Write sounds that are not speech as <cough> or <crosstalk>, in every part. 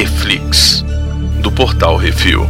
Reflix, do portal Refil.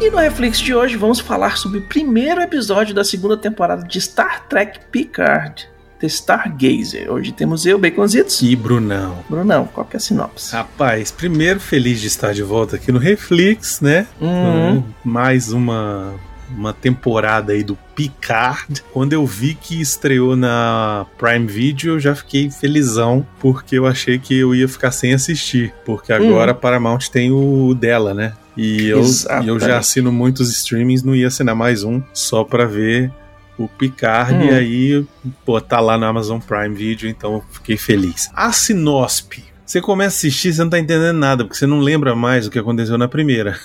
E no Reflex de hoje vamos falar sobre o primeiro episódio da segunda temporada de Star Trek Picard, The Stargazer. Hoje temos eu, Baconzitos. E Brunão. Brunão, qual que é a sinopse? Rapaz, primeiro feliz de estar de volta aqui no Reflex, né? Uhum. Mais uma, uma temporada aí do Picard. Quando eu vi que estreou na Prime Video, eu já fiquei felizão, porque eu achei que eu ia ficar sem assistir. Porque agora a Paramount tem o dela, né? E eu, eu já assino muitos streamings, não ia assinar mais um, só pra ver o Picard. Hum. E aí, pô, tá lá na Amazon Prime Video, então fiquei feliz. A Sinosp. Você começa a assistir, você não tá entendendo nada, porque você não lembra mais o que aconteceu na primeira.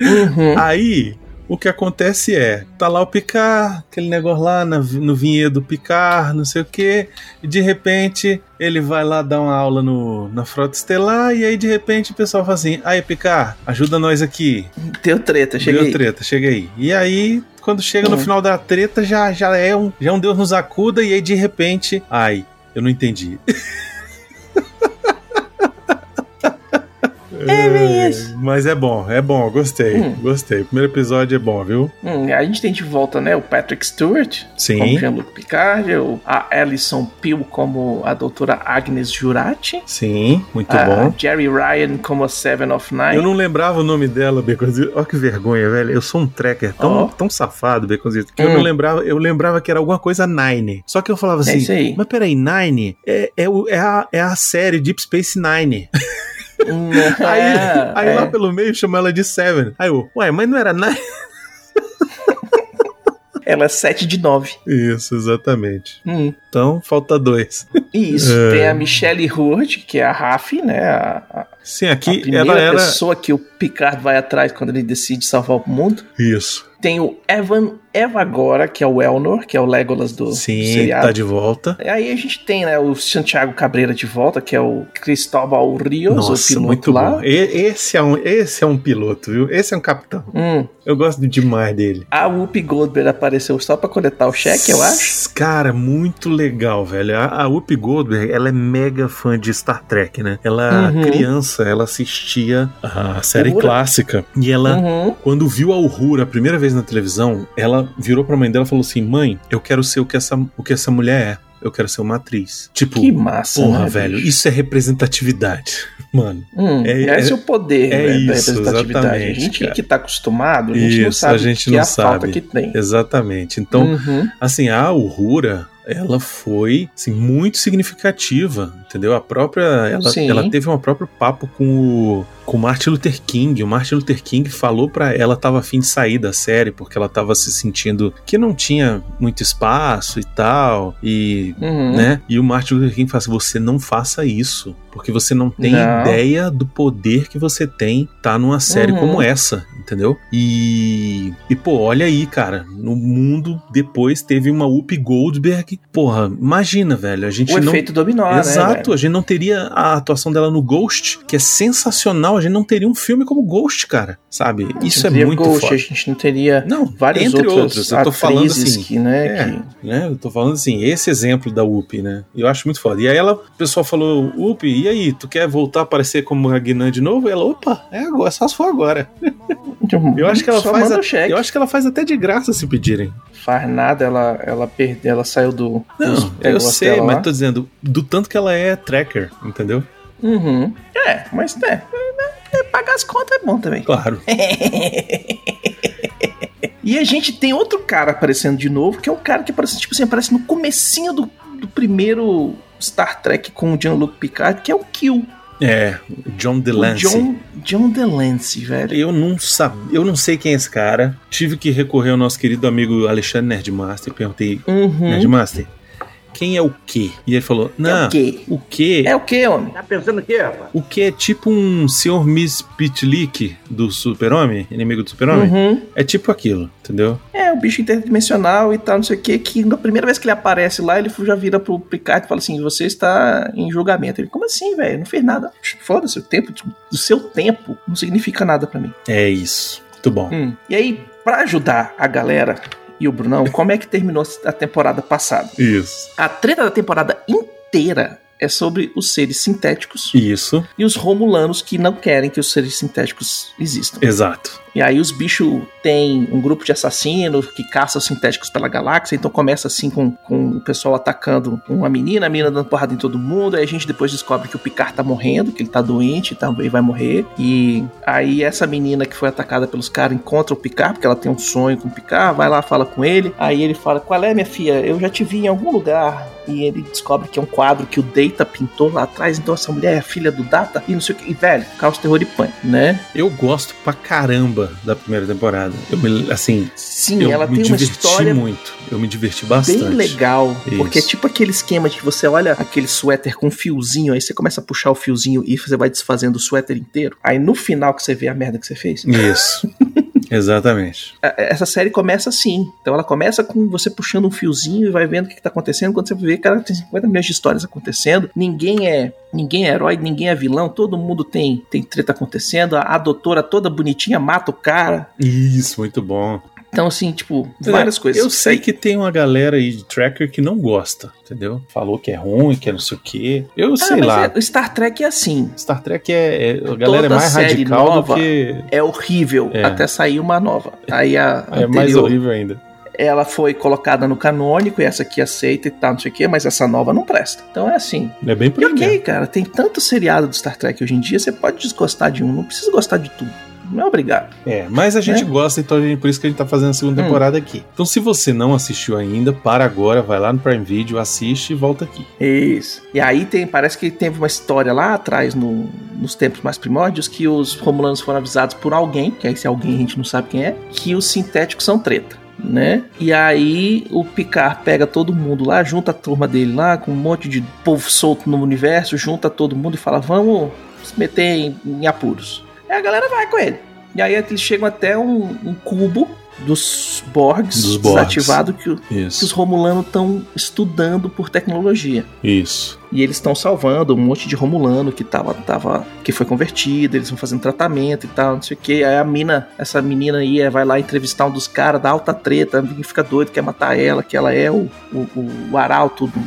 Uhum. <laughs> Aí, o que acontece é, tá lá o Picard, aquele negócio lá na- no vinhedo Picard, não sei o que, e de repente ele vai lá dar uma aula no, na Frota Estelar, e aí de repente o pessoal fala assim, aí Picard, ajuda nós aqui. Deu treta, cheguei. Deu treta, chega aí. E aí, quando chega no Hum. final da treta, já, já, é um, já é um Deus nos acuda, e aí de repente, ai, eu não entendi. <laughs> É bem isso. Mas é bom, é bom, gostei, Hum. gostei. O primeiro episódio é bom, viu? Hum, a gente tem de volta, né, o Patrick Stewart como Sim, Jean-Luc Picard, a Alison Peel como a doutora Agnes Jurati, sim, muito a bom. Jerry Ryan como a Seven of Nine. Eu não lembrava o nome dela, Beconzito. Olha que vergonha, velho. Eu sou um tracker tão, Ó. tão safado, Beconzito, que eu Hum. não lembrava. Eu lembrava que era alguma coisa Nine. Só que eu falava É assim, aí. mas peraí, Nine é, é, o- é, a, é a série Deep Space Nine. <laughs> Hum, <laughs> Aí, é, aí é. lá pelo meio chama ela de Seven. Aí eu, ué, mas não era Nine? Ela é 7 de 9. Isso, exatamente. Hum. Então, falta dois. <laughs> Isso, É. tem a Michelle Hurd, que é a Raf, né? A, a- Sim, a aqui primeira ela era. pessoa que o Picard vai atrás quando ele decide salvar o mundo. Isso. Tem o Evan Evagora, que é o Elnor, que é o Legolas do, Sim, seriado. tá de volta. Aí a gente tem, né, o Santiago Cabreira de volta, que é o Cristóbal Rios, o Nossa, piloto muito lá. bom. E- esse, é um, esse é um piloto, viu? Esse é um capitão. Hum, Eu gosto demais dele. a Whoopi Goldberg apareceu só pra coletar o cheque, eu acho. Cara, muito legal, velho. A, a Whoopi Goldberg, ela é mega fã de Star Trek, né? Ela, Uhum. criança, ela assistia a série Uhura. clássica. E ela, Uhum. quando viu a Uhura a primeira vez na televisão, ela virou pra mãe dela e falou assim: Mãe, eu quero ser o que essa, o que essa mulher é. Eu quero ser uma atriz. Tipo, Que massa, porra, né, velho, bicho? isso é representatividade. <laughs> Mano. Hum, É- esse é, é- o poder é né, da isso, representatividade. A gente cara. que tá acostumado, a gente não Isso, sabe a gente que não é a falta sabe. que tem. Exatamente. Então, Uhum. Assim, a Uhura, ela foi assim, muito significativa, entendeu? A própria. Ela, ela teve um próprio papo com o, com o Martin Luther King. O Martin Luther King falou pra ela tava afim de sair da série porque ela tava se sentindo que não tinha muito espaço e tal. E. Uhum. Né? E o Martin Luther King fala assim: você não faça isso, porque você não tem Não. ideia do poder que você tem tá numa série Uhum. como essa, entendeu? E, e pô, olha aí, cara, no mundo depois teve uma Whoopi Goldberg. Porra, imagina, velho, a gente O não efeito dominó, né? Exato, velho? a gente não teria a atuação dela no Ghost, que é sensacional. A gente não teria um filme como Ghost, cara. Sabe? Isso é Não muito Ghost, foda. A gente não teria Não, vários entre outros. Eu tô falando assim. que, né, É, que- né? Eu tô falando assim, esse exemplo da Whoopi, né? Eu acho muito foda. E aí ela, o pessoal falou, Whoopi, e aí, tu quer voltar a aparecer como Ragnar de novo? E ela, opa, é agora, só se for agora. <laughs> Eu acho que ela Só faz. a- eu acho que ela faz até de graça se pedirem. Faz nada, ela, ela perdeu, ela saiu do. Não, eu sei, mas lá. tô dizendo, do tanto que ela é tracker, entendeu? Uhum. É, mas é, é, é, pagar as contas é bom também. Claro. <laughs> E a gente tem outro cara aparecendo de novo, que é um cara que aparece, tipo assim, aparece no comecinho do, do primeiro Star Trek com o Jean-Luc Picard, que é o Kill. É, o John O DeLancey. John, John DeLancey, velho. Eu não sabia, eu não sei quem é esse cara. Tive que recorrer ao nosso querido amigo Alexandre Nerdmaster. Perguntei, Uhum. Nerdmaster, quem é o quê? E ele falou, É não, o quê? o quê? É o quê, homem? Tá pensando o quê, rapaz? O que é tipo um Sr. Miss Pitlick do Super-Homem, inimigo do Super-Homem? Uhum. É tipo aquilo, entendeu? É, o bicho interdimensional e tal, não sei o que, que na primeira vez que ele aparece lá, ele já vira pro Picard e fala assim, você está em julgamento. Ele, como assim, velho? Não fez nada. Foda-se, o tempo, o seu tempo não significa nada pra mim. É isso. Muito bom. Hum. E aí, pra ajudar a galera e o Brunão, como é que terminou a temporada passada? Isso. A treta da temporada inteira é sobre os seres sintéticos Isso. e os romulanos que não querem que os seres sintéticos existam. Exato. E aí os bichos têm um grupo de assassinos que caçam sintéticos pela galáxia, então começa assim com, com o pessoal atacando uma menina, a menina dando porrada em todo mundo, aí a gente depois descobre que o Picard tá morrendo, que ele tá doente e também vai morrer. E aí essa menina que foi atacada pelos caras encontra o Picard, porque ela tem um sonho com o Picard, vai lá, fala com ele. Aí ele fala: Qual é, minha filha? Eu já te vi em algum lugar. E ele descobre que é um quadro que o Data pintou lá atrás, então essa mulher é filha do Data, e não sei o que. E, velho, caos, terror e pânico, né? Eu gosto pra caramba da primeira temporada. Eu me, assim, Sim, eu ela me tem uma diverti história muito. Eu me diverti bastante. bem legal. Isso. Porque é tipo aquele esquema de que você olha aquele suéter com um fiozinho, aí você começa a puxar o fiozinho e você vai desfazendo o suéter inteiro. Aí no final que você vê a merda que você fez. Isso. <laughs> Exatamente. Essa série começa assim. Então ela começa com você puxando um fiozinho e vai vendo o que, que tá acontecendo. Quando você vê, cara, tem 50 milhões de histórias acontecendo. Ninguém é. Ninguém é herói, ninguém é vilão, todo mundo tem, tem treta acontecendo. A, a doutora toda bonitinha mata o cara. Isso, muito bom. Então, assim, tipo, várias É, coisas. Eu sei que tem uma galera aí de tracker que não gosta, entendeu? Falou que é ruim, que é não sei o quê. Eu Ah, sei mas lá. é- Star Trek é assim. Star Trek é. é- a galera é mais radical nova do que. É horrível É. até sair uma nova. Aí a <laughs> É mais horrível ainda. ela foi colocada no canônico e essa aqui aceita e tal, não sei o quê, mas essa nova não presta. Então é assim. É bem por E ok, cara, tem tanto seriado do Star Trek hoje em dia, você pode desgostar de um, não precisa gostar de tudo. Não é obrigado. É, mas a gente Né? gosta, então gente- por isso que a gente tá fazendo a segunda Hum. temporada aqui. Então, se você não assistiu ainda, para agora, vai lá no Prime Video, assiste e volta aqui. Isso. E aí tem, parece que teve uma história lá atrás, no- nos tempos mais primórdios, que os romulanos foram avisados por alguém, que aí esse alguém a gente não sabe quem é, que os sintéticos são treta. Né? E aí o Picard pega todo mundo lá, junta a turma dele lá, com um monte de povo solto no universo, junta todo mundo e fala: vamos se meter em, em apuros. Aí a galera vai com ele. E aí eles chegam até um, um cubo dos Borgs, Dos Borgs. desativado que, que os. Romulanos estão estudando por tecnologia. Isso. E eles estão salvando um monte de Romulano que tava, tava. que foi convertido, eles vão fazendo tratamento e tal, não sei o que. Aí a mina, essa menina aí, vai lá entrevistar um dos caras da alta treta, fica doido, quer matar ela, que ela é o, o, o arauto do-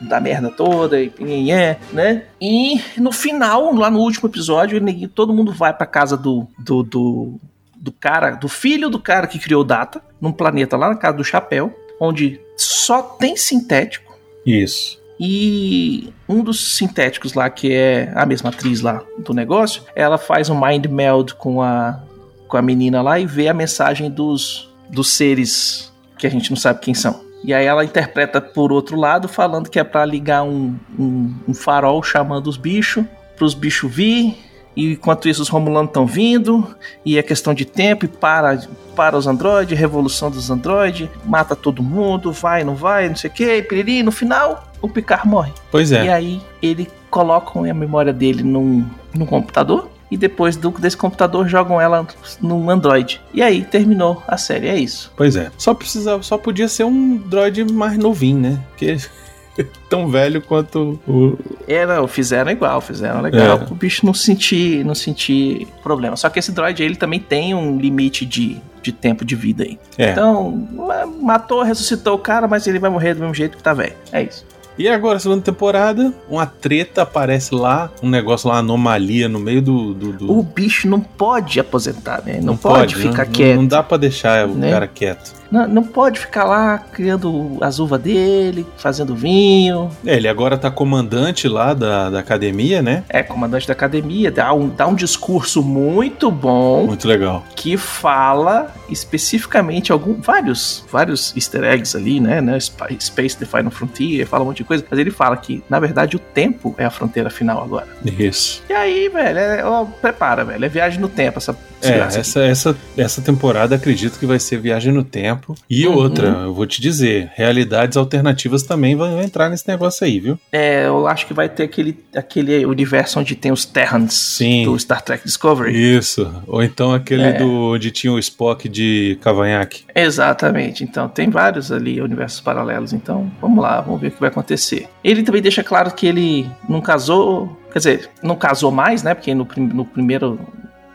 da merda toda, e é, né? E no final, lá no último episódio, todo mundo vai pra casa do, do, do, do cara, do filho do cara que criou Data, num planeta lá na casa do Chapéu, onde só tem sintético. Isso. E um dos sintéticos lá, que é a mesma atriz lá do negócio, ela faz um mind meld com a, com a menina lá e vê a mensagem dos, dos seres que a gente não sabe quem são. E aí ela interpreta por outro lado, falando que é pra ligar um, um, um farol chamando os bichos, pros bichos vir. E enquanto isso os Romulanos estão vindo, e é questão de tempo, e para, para os androides, revolução dos androides, mata todo mundo, vai, não vai, não sei o que, e piriri, no final, o Picard morre. Pois E é. aí ele colocam a memória dele num, num computador, e depois do, desse computador jogam ela num Android. E aí terminou a série, é isso. Pois é. Só precisava, só podia ser um droid mais novinho, né? Porque <laughs> tão velho quanto o. É, não, fizeram igual, fizeram legal. É. O bicho não sentir, não sentir problema. Só que esse droid ele também tem um limite de, de tempo de vida aí. É. Então, ma- matou, ressuscitou o cara, mas ele vai morrer do mesmo jeito que tá velho. É isso. E agora, segunda temporada, uma treta aparece lá, um negócio lá, uma anomalia no meio do. do, do- O bicho não pode aposentar, né? Não, pode, ficar né? quieto. Não, não dá pra deixar o Né? cara quieto. Não, não pode ficar lá criando as uvas dele, fazendo vinho. É, ele agora tá comandante lá da, da academia, né? É comandante da academia, dá um, dá um discurso muito bom Muito legal. que fala especificamente algum, vários, vários easter eggs ali, né, né? Sp- Space the Final Frontier, fala um monte de coisa, mas ele fala que, na verdade, o tempo é a fronteira final agora. Isso. E aí, velho, é, ó, prepara, velho, é viagem no tempo essa, É, essa, essa, essa temporada acredito que vai ser Viagem no Tempo. E Uhum. outra, eu vou te dizer, realidades alternativas também vão entrar nesse negócio aí, viu? É, eu acho que vai ter aquele, aquele universo onde tem os Terrans Sim. do Star Trek Discovery. Isso. Ou então aquele É. do onde tinha o Spock de cavanhaque. Exatamente. Então, tem vários ali universos paralelos. Então, vamos lá, vamos ver o que vai acontecer. Ele também deixa claro que ele não casou. Quer dizer, não casou mais, né? Porque no, no primeiro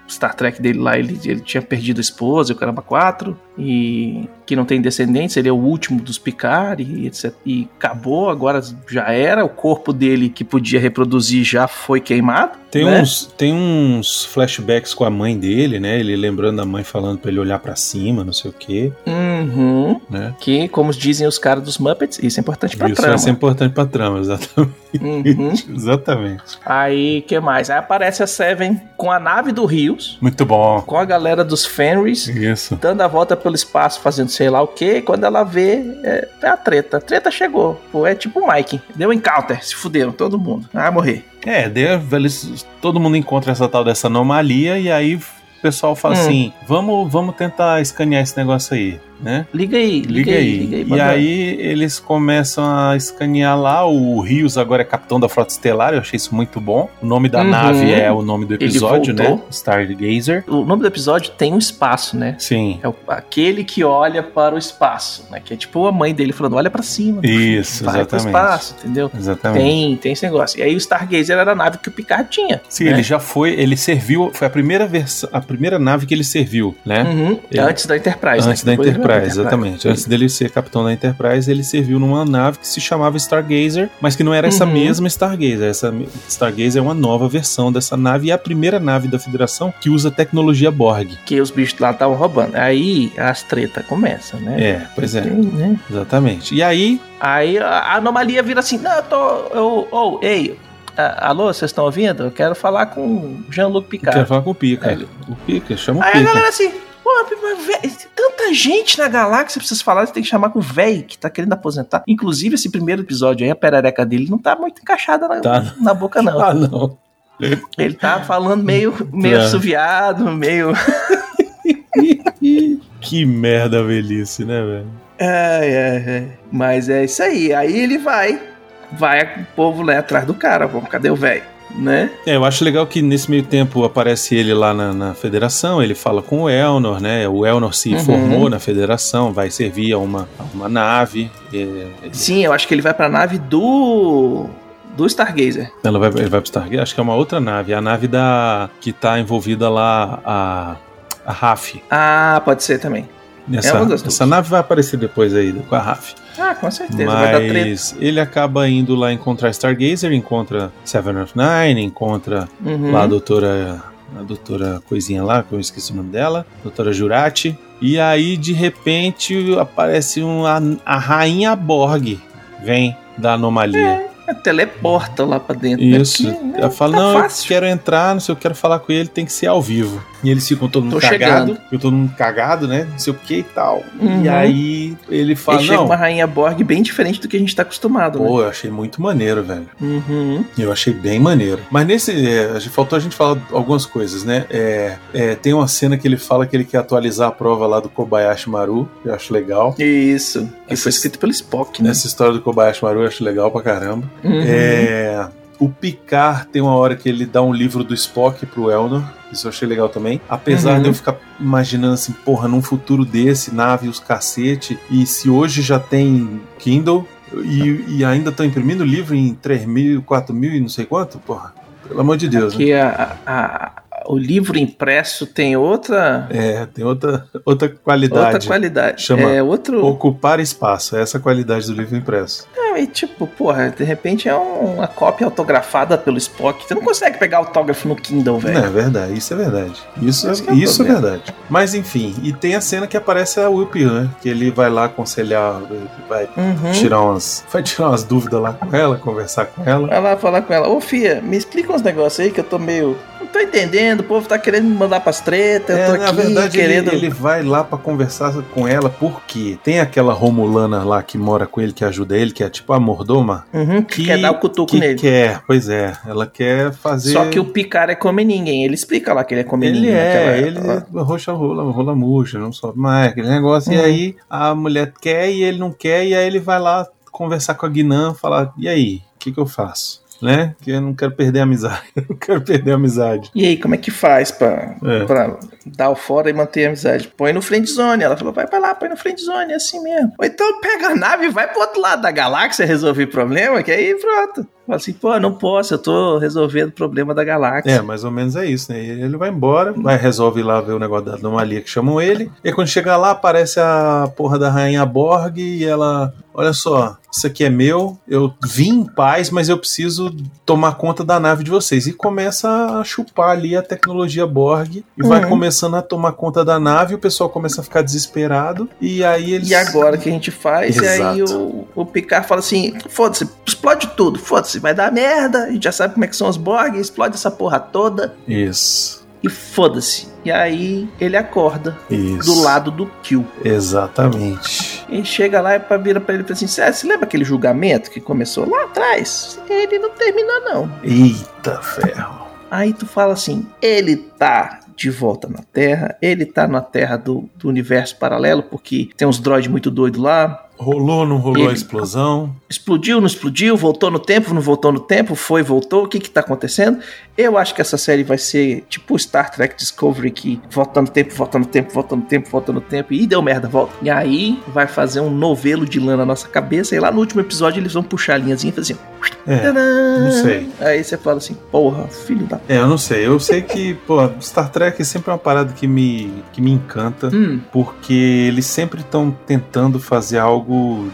Star Trek dele lá, ele, ele tinha perdido a esposa e o caramba 4. E que não tem descendentes, ele é o último dos Picard e etc. E acabou, agora já era. O corpo dele que podia reproduzir já foi queimado. Tem, né? uns, tem uns flashbacks com a mãe dele, né? Ele lembrando da mãe falando pra ele olhar pra cima, não sei o quê, Uhum. né? Que, como dizem os caras dos Muppets, isso é importante pra Isso trama. vai ser importante pra trama, exatamente. Uhum. <laughs> exatamente. Aí, que mais? Aí aparece a Seven com a nave do Rios, Muito bom. com a galera dos Fenris, Isso. dando a volta pelo espaço, fazendo sei lá o que. Quando ela vê, é, é a treta. A treta chegou. Pô, é tipo o Mike. Deu um encounter, se fuderam todo mundo. Ah, morrer. É, daí, eles- todo mundo encontra essa tal dessa anomalia e aí o pessoal fala Hum. assim: vamos, vamos tentar escanear esse negócio aí, né? Liga aí, liga, Liga aí, aí. liga aí. E aí eles começam a escanear lá. O Rios agora é capitão da Frota Estelar. Eu achei isso muito bom. O nome da Uhum. nave é o nome do episódio, né? Stargazer. O nome do episódio tem um espaço, né? Sim. É o- aquele que olha para o espaço, né? Que é tipo a mãe dele falando, olha pra cima. Isso, vai exatamente. espaço, entendeu? Exatamente. Tem, tem esse negócio. E aí o Stargazer era a nave que o Picard tinha. Sim, né? ele já foi, ele serviu, foi a primeira versão, a primeira nave que ele serviu, né? Uhum, Ele- Antes da Enterprise. Antes né? da ele Enterprise, exatamente. Antes dele ser capitão da Enterprise, ele serviu numa nave que se chamava Stargazer, mas que não era essa Uhum. mesma Stargazer. Essa Stargazer é uma nova versão dessa nave e é a primeira nave da Federação que usa tecnologia Borg. Que os bichos lá estavam roubando. Aí as tretas começam, né? É, pois é, Tem, né? exatamente. E aí, Aí a a anomalia vira assim: não, eu tô. Eu, oh, ei, a- alô, vocês estão ouvindo? Eu quero falar com o Jean-Luc eu Picard. quero falar com o Pica. É. O Pica, chama o Aí a Pica. galera assim, pô, mas tanta gente na galáxia, precisa falar, você tem que chamar com o véi que tá querendo aposentar. Inclusive, esse primeiro episódio aí, a perereca dele não tá muito encaixada na, Tá. na boca, não. Ah, não. Ele tá falando meio, meio Tá. assoviado, meio. <laughs> que merda velhice, né, velho? Ai, ai, ai. Mas é isso aí. Aí ele vai, vai o povo lá atrás do cara. Vamos, cadê o velho? Né? É, eu acho legal que nesse meio tempo aparece ele lá na, na federação, ele fala com o Elnor, né? O Elnor se Uhum. formou na federação, vai servir a uma, a uma nave. é, ele- Sim, eu acho que ele vai pra nave do. do Stargazer. ela vai, ele vai pro Stargate, acho que é uma outra nave, a nave da que tá envolvida lá, a, a RAF. Ah, pode ser também. Essa, duas. essa nave vai aparecer depois aí com a RAF. Ah, com certeza. Vai dar treta. Mas ele acaba indo lá encontrar Stargazer, encontra Seven of Nine, encontra Uhum. lá a doutora. A doutora coisinha lá, que eu esqueci o nome dela, doutora Jurati. E aí, de repente, aparece uma, a rainha Borg. Vem da anomalia. É, teleporta lá pra dentro. né? Isso. Né, Ela fala, tá não, eu fácil. quero entrar, não sei, eu quero falar com ele, tem que ser ao vivo. E eles ficam todo mundo Tô cagado, chegando. ficam todo mundo cagado, né? Não sei o que e tal. Uhum. E aí ele fala, Aí chega não, uma rainha Borg bem diferente do que a gente tá acostumado, pô, eu achei muito maneiro, velho. né? Uhum. Eu achei bem maneiro. Mas nesse. É, faltou a gente falar algumas coisas, né? É, é, tem uma cena que ele fala que ele quer atualizar a prova lá do Kobayashi Maru, que eu acho legal. Isso. Que Essa- foi escrito pelo Spock, né? Essa história do Kobayashi Maru eu acho legal pra caramba. Uhum. É, o Picard tem uma hora que ele dá um livro do Spock pro Elnor. Isso eu achei legal também. Apesar Uhum. de eu ficar imaginando assim, porra, num futuro desse, nave, os cacete, e se hoje já tem Kindle e, e ainda estão imprimindo livro em 3 mil, 4 mil e não sei quanto, porra. Pelo amor de Deus, né? Que a, a- o livro impresso tem outra, É, tem outra, outra qualidade. outra qualidade. Chama é outro. Ocupar espaço, é essa a qualidade do livro impresso. É, e tipo, porra, de repente é um- uma cópia autografada pelo Spock. Você não consegue pegar autógrafo no Kindle, Não, velho. é verdade, isso é verdade. Isso, é, é isso é problema. verdade. Mas enfim, e tem a cena que aparece a Whoopi, né? Que ele vai lá aconselhar, ele vai Uhum. tirar umas. Vai tirar umas dúvidas lá com ela, conversar com ela. Vai lá falar com ela. Ô, Fia, me explica uns negócios aí que eu tô meio. Não tô entendendo. O povo tá querendo me mandar pras tretas. É, eu tô na aqui verdade, ele- querendo. ele, vai lá pra conversar com ela porque tem aquela Romulana lá que mora com ele, que ajuda ele, que é tipo tipo a mordoma. Uhum, que, quer dar o cutuco que nele. quer, pois é. Ela quer fazer. Só que o Picard é come ninguém. Ele explica lá que ele é come Ele ninguém. é, naquela- ele roxa rola, rola murcha, não sobe mais, aquele negócio. E Uhum. aí a mulher quer e ele não quer, e aí ele vai lá conversar com a Guinan, falar: e aí, o que, que eu faço? Né? Que eu não quero perder a amizade. <laughs> Eu não quero perder a amizade. E aí, como é que faz pra, É. pra dar o fora e manter a amizade? Põe no friend zone. Ela falou, vai pra lá, põe no friend zone, é assim mesmo. Ou então pega a nave e vai pro outro lado da galáxia resolver problema, que aí pronto. Fala assim, pô, não posso, eu tô resolvendo o problema da galáxia. É, mais ou menos é isso, né? Ele vai embora, vai, resolve lá ver o negócio da anomalia que chamam ele. E quando chega lá, aparece a porra da rainha Borg e ela. Olha só, isso aqui é meu, eu vim em paz, mas eu preciso tomar conta da nave de vocês. E começa a chupar ali a tecnologia Borg e vai Uhum. começando a tomar conta da nave, o pessoal começa a ficar desesperado. E aí eles. E agora o que a gente faz? E aí Exato. o, o Picard fala assim: foda-se, explode tudo, foda-se, vai dar merda. A gente já sabe como é que são os Borg, explode essa porra toda Isso. e foda-se. E aí ele acorda Isso. do lado do Kill. Exatamente. E chega lá e pra- vira pra ele e fala assim: "Cê- você lembra aquele julgamento que começou lá atrás? Ele não terminou, não. Eita ferro. Aí tu fala assim: ele tá de volta na Terra, ele tá na Terra do, do universo paralelo, porque tem uns droids muito doidos lá. Rolou, não rolou a explosão? Explodiu, não explodiu, voltou no tempo, não voltou no tempo, foi, voltou, o que que tá acontecendo? Eu acho que essa série vai ser tipo Star Trek Discovery, que volta no tempo, volta no tempo, volta no tempo, volta no tempo, e deu merda, volta. E aí vai fazer um novelo de lã na nossa cabeça, e lá no último episódio eles vão puxar a linhazinha e fazer assim, É. tadã! não sei. Aí você fala assim, porra, filho da... É, eu não sei. Eu sei que, <laughs> pô, Star Trek é sempre uma parada que me, que me encanta, Hum, porque eles sempre estão tentando fazer algo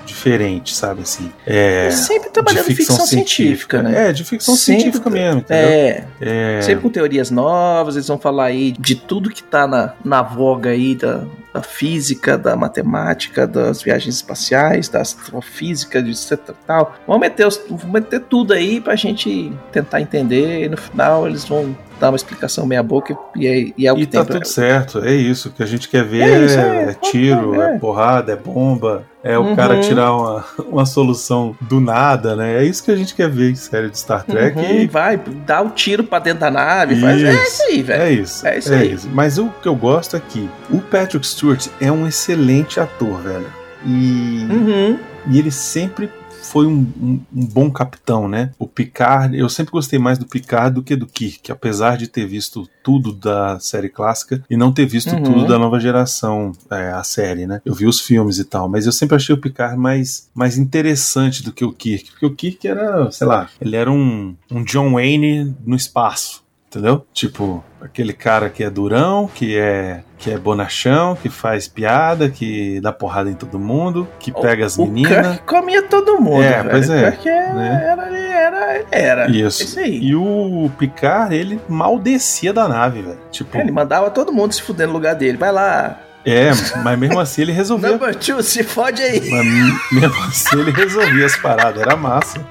diferente, sabe assim? É. sempre trabalhando em ficção científica, né? É, de ficção Sempre científica mesmo, entendeu? É, É. sempre com teorias novas, eles vão falar aí de tudo que tá na, na voga aí da, da física, da matemática, das viagens espaciais, da astrofísica, de etc tal. Vão meter, os- vão meter tudo aí pra gente tentar entender e no final eles vão dar uma explicação meia boca e é, e é o que E tem tá pra- tudo certo, é isso. O que a gente quer ver É é, isso, é. é tiro, é. É. porrada, é bomba, é o Uhum. cara tirar uma, uma solução do nada, né? É isso que a gente quer ver em série de Star Trek. Uhum, e vai, dá o tiro pra dentro da nave, faz, é Isso. isso aí, velho. É isso. É isso aí. Mas o que eu gosto é que o Patrick Stewart é um excelente ator, velho. E, Uhum. e ele sempre foi um, um- um bom capitão, né? O Picard, eu sempre gostei mais do Picard do que do Kirk, apesar de ter visto tudo da série clássica e não ter visto Uhum. tudo da nova geração, é, a série, né? Eu vi os filmes e tal, mas eu sempre achei o Picard mais, mais interessante do que o Kirk, porque o Kirk era, sei lá, ele era um, um John Wayne no espaço. Entendeu? Tipo, aquele cara que é durão, que é que é bonachão, que faz piada, que dá porrada em todo mundo, que pega as O meninas. Comia todo mundo, É, velho. pois é, Kirk era, né? era, era, era. Isso. Isso aí. E o Picard, ele mal descia da nave, velho. Tipo, É, ele mandava todo mundo se fuder no lugar dele. Vai lá. é, mas mesmo assim ele resolvia. Number two, se fode aí. Mas mesmo assim ele resolvia as paradas, era massa.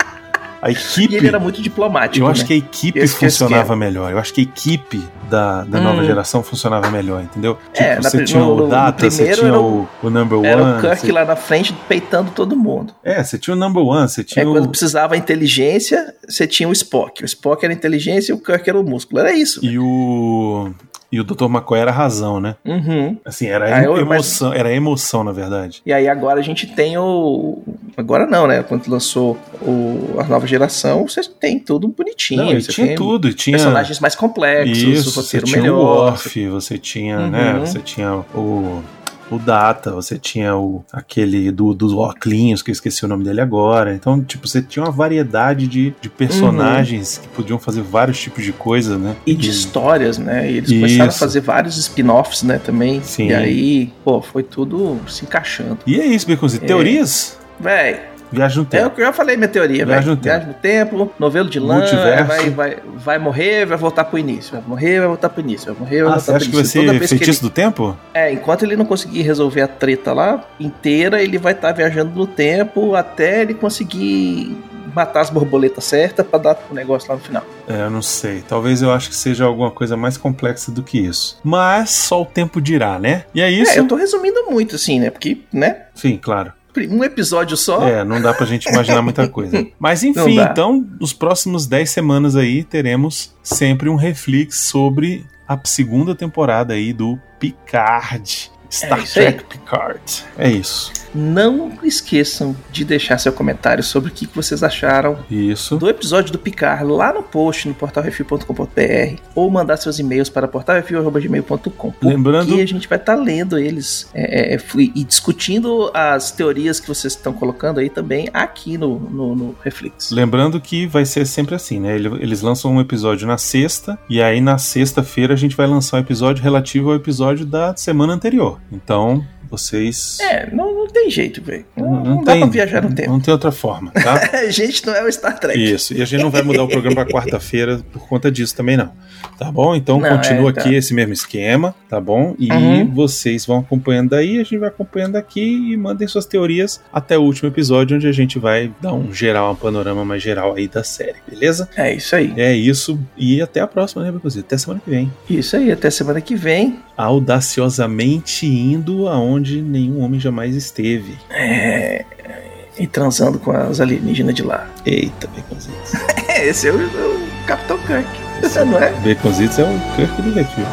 A equipe. E ele era muito diplomático. Eu acho né? que a equipe Esse que é o funcionava melhor. Eu acho que a equipe da, da Hum. nova geração funcionava melhor, entendeu? Tipo, É, na você tinha no- o Data, você primeiro tinha era o, o Number Era One. o Kirk você- lá na frente peitando todo mundo. É, você tinha o Number One, você É tinha quando o. precisava inteligência, você tinha o Spock. O Spock era inteligência e o Kirk era o músculo. Era isso. E o. E o Dr. McCoy era a razão, né? Uhum. Assim, era eu- emoção, era emoção, na verdade. E aí agora a gente tem o. Agora não, né? Quando lançou o... a nova geração, você tem tudo bonitinho. Não, você tinha tem tudo, tinha. personagens mais complexos, o Isso, você roteiro tinha melhor. o Worf, você tinha, né? Uhum. Você tinha o. O Data, você tinha o aquele do, dos Oclinhos, que eu esqueci o nome dele agora. Então, tipo, você tinha uma variedade de, de personagens que podiam fazer vários tipos de coisas, né? E de histórias, né? E eles começaram a Isso. fazer vários spin-offs, né, também. Sim. E aí, pô, foi tudo se encaixando. E é isso, Beconzinho. É. Teorias? Véi, Viagem no é o tempo. que eu já falei minha teoria, Viagem no tempo. Viagem no tempo, novelo de lã, Multiverso. vai, vai, vai morrer, vai voltar pro início. Vai morrer, vai voltar pro início. Vai morrer, vai Ah, voltar você pro acha que vai início. Ser feitiço do tempo? ele, é, enquanto ele não conseguir resolver a treta lá inteira, ele vai estar viajando no tempo até ele conseguir matar as borboletas certas pra dar o negócio lá no final. É, eu não sei. Talvez eu acho que seja alguma coisa mais complexa do que isso. Mas só o tempo dirá, né? E é isso. É, eu tô resumindo muito, assim, né? Porque, né? Sim, claro. Um episódio só. É, não dá pra gente imaginar muita coisa. <laughs> Mas enfim, então, nos próximos 10 semanas aí, teremos sempre um reflex sobre a segunda temporada aí do Picard. Star É Trek. Picard. É isso. Não esqueçam de deixar seu comentário sobre o que que vocês acharam Isso. do episódio do Picar lá no post no portalrefil.com.br ou mandar seus e-mails para portalrefil.gmail.com Lembrando- porque a gente vai estar lendo eles é, é, fui- e discutindo as teorias que vocês estão colocando aí também aqui no, no, no Reflex. Lembrando que vai ser sempre assim, né? Ele- Eles lançam um episódio na sexta, e aí na sexta-feira a gente vai lançar um episódio relativo ao episódio da semana anterior. Então, vocês. É, não, não tem jeito, velho. Não, não dá tem, pra viajar no tempo. Não tem outra forma, tá? <laughs> A gente não é o Star Trek. Isso, e a gente não vai mudar o programa pra <laughs> quarta-feira por conta disso também, não. Tá bom? Então Não, continua é, tá. aqui esse mesmo esquema, tá bom? E Uhum. vocês vão acompanhando daí, a gente vai acompanhando aqui e mandem suas teorias até o último episódio, onde a gente vai dar um geral, um panorama mais geral aí da série, beleza? É isso aí. É isso, e até a próxima, né, Becozito? Até semana que vem. Isso aí. Até semana que vem. Audaciosamente indo aonde nenhum homem jamais esteve. É, e transando com as alienígenas de lá. Eita, Beconzitos. <laughs> É, esse é o, o Capitão Kirk. <laughs> Não é? Beconzitos é o Kirk do Refil.